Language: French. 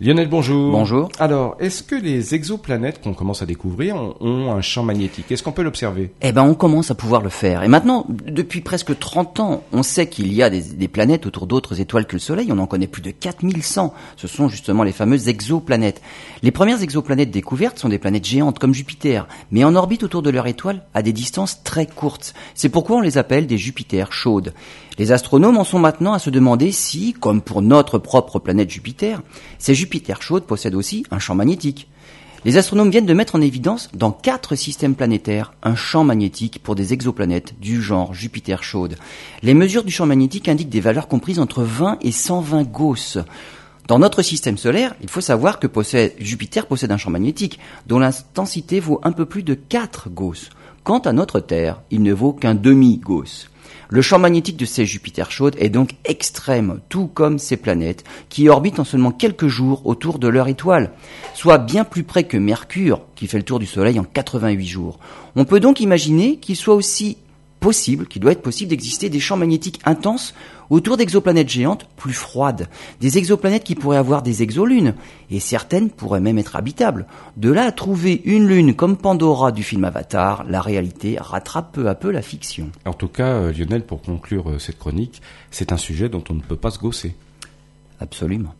Lionel, bonjour. Bonjour. Alors, est-ce que les exoplanètes qu'on commence à découvrir ont, un champ magnétique? Est-ce qu'on peut l'observer? Eh ben, on commence à pouvoir le faire. Et maintenant, depuis presque 30 ans, on sait qu'il y a des, planètes autour d'autres étoiles que le Soleil. On en connaît plus de 4100. Ce sont justement les fameuses exoplanètes. Les premières exoplanètes découvertes sont des planètes géantes comme Jupiter, mais en orbite autour de leur étoile à des distances très courtes. C'est pourquoi on les appelle des Jupiters chaudes. Les astronomes en sont maintenant à se demander si, comme pour notre propre planète Jupiter, ces Jupiter chaudes possèdent aussi un champ magnétique. Les astronomes viennent de mettre en évidence dans quatre systèmes planétaires un champ magnétique pour des exoplanètes du genre Jupiter chaude. Les mesures du champ magnétique indiquent des valeurs comprises entre 20 et 120 Gauss. Dans notre système solaire, il faut savoir que Jupiter possède un champ magnétique dont l'intensité vaut un peu plus de 4 Gauss. Quant à notre Terre, il ne vaut qu'un demi-Gauss. Le champ magnétique de ces Jupiter chaudes est donc extrême, tout comme ces planètes, qui orbitent en seulement quelques jours autour de leur étoile, soit bien plus près que Mercure, qui fait le tour du Soleil en 88 jours. On peut donc imaginer qu'il soit aussi possible, qu'il doit être possible d'exister des champs magnétiques intenses autour d'exoplanètes géantes plus froides, des exoplanètes qui pourraient avoir des exolunes, et certaines pourraient même être habitables. De là à trouver une lune comme Pandora du film Avatar, la réalité rattrape peu à peu la fiction. En tout cas, euh, Lionel, pour conclure euh, cette chronique, c'est un sujet dont on ne peut pas se gausser. Absolument.